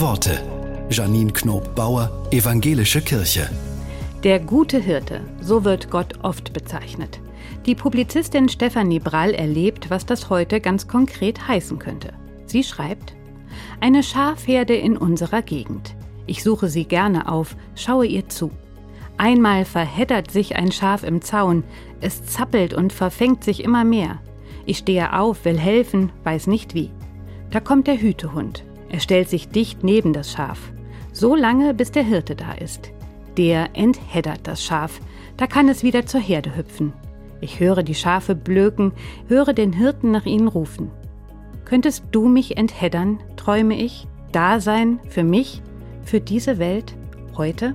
Worte. Janine Knob-Bauer, Evangelische Kirche. Der gute Hirte, so wird Gott oft bezeichnet. Die Publizistin Stefanie Brall erlebt, was das heute ganz konkret heißen könnte. Sie schreibt, eine Schafherde in unserer Gegend. Ich suche sie gerne auf, schaue ihr zu. Einmal verheddert sich ein Schaf im Zaun, es zappelt und verfängt sich immer mehr. Ich stehe auf, will helfen, weiß nicht wie. Da kommt der Hütehund. Er stellt sich dicht neben das Schaf. So lange, bis der Hirte da ist. Der entheddert das Schaf. Da kann es wieder zur Herde hüpfen. Ich höre die Schafe blöken, höre den Hirten nach ihnen rufen. Könntest du mich entheddern, träume ich, da sein für mich, für diese Welt, heute?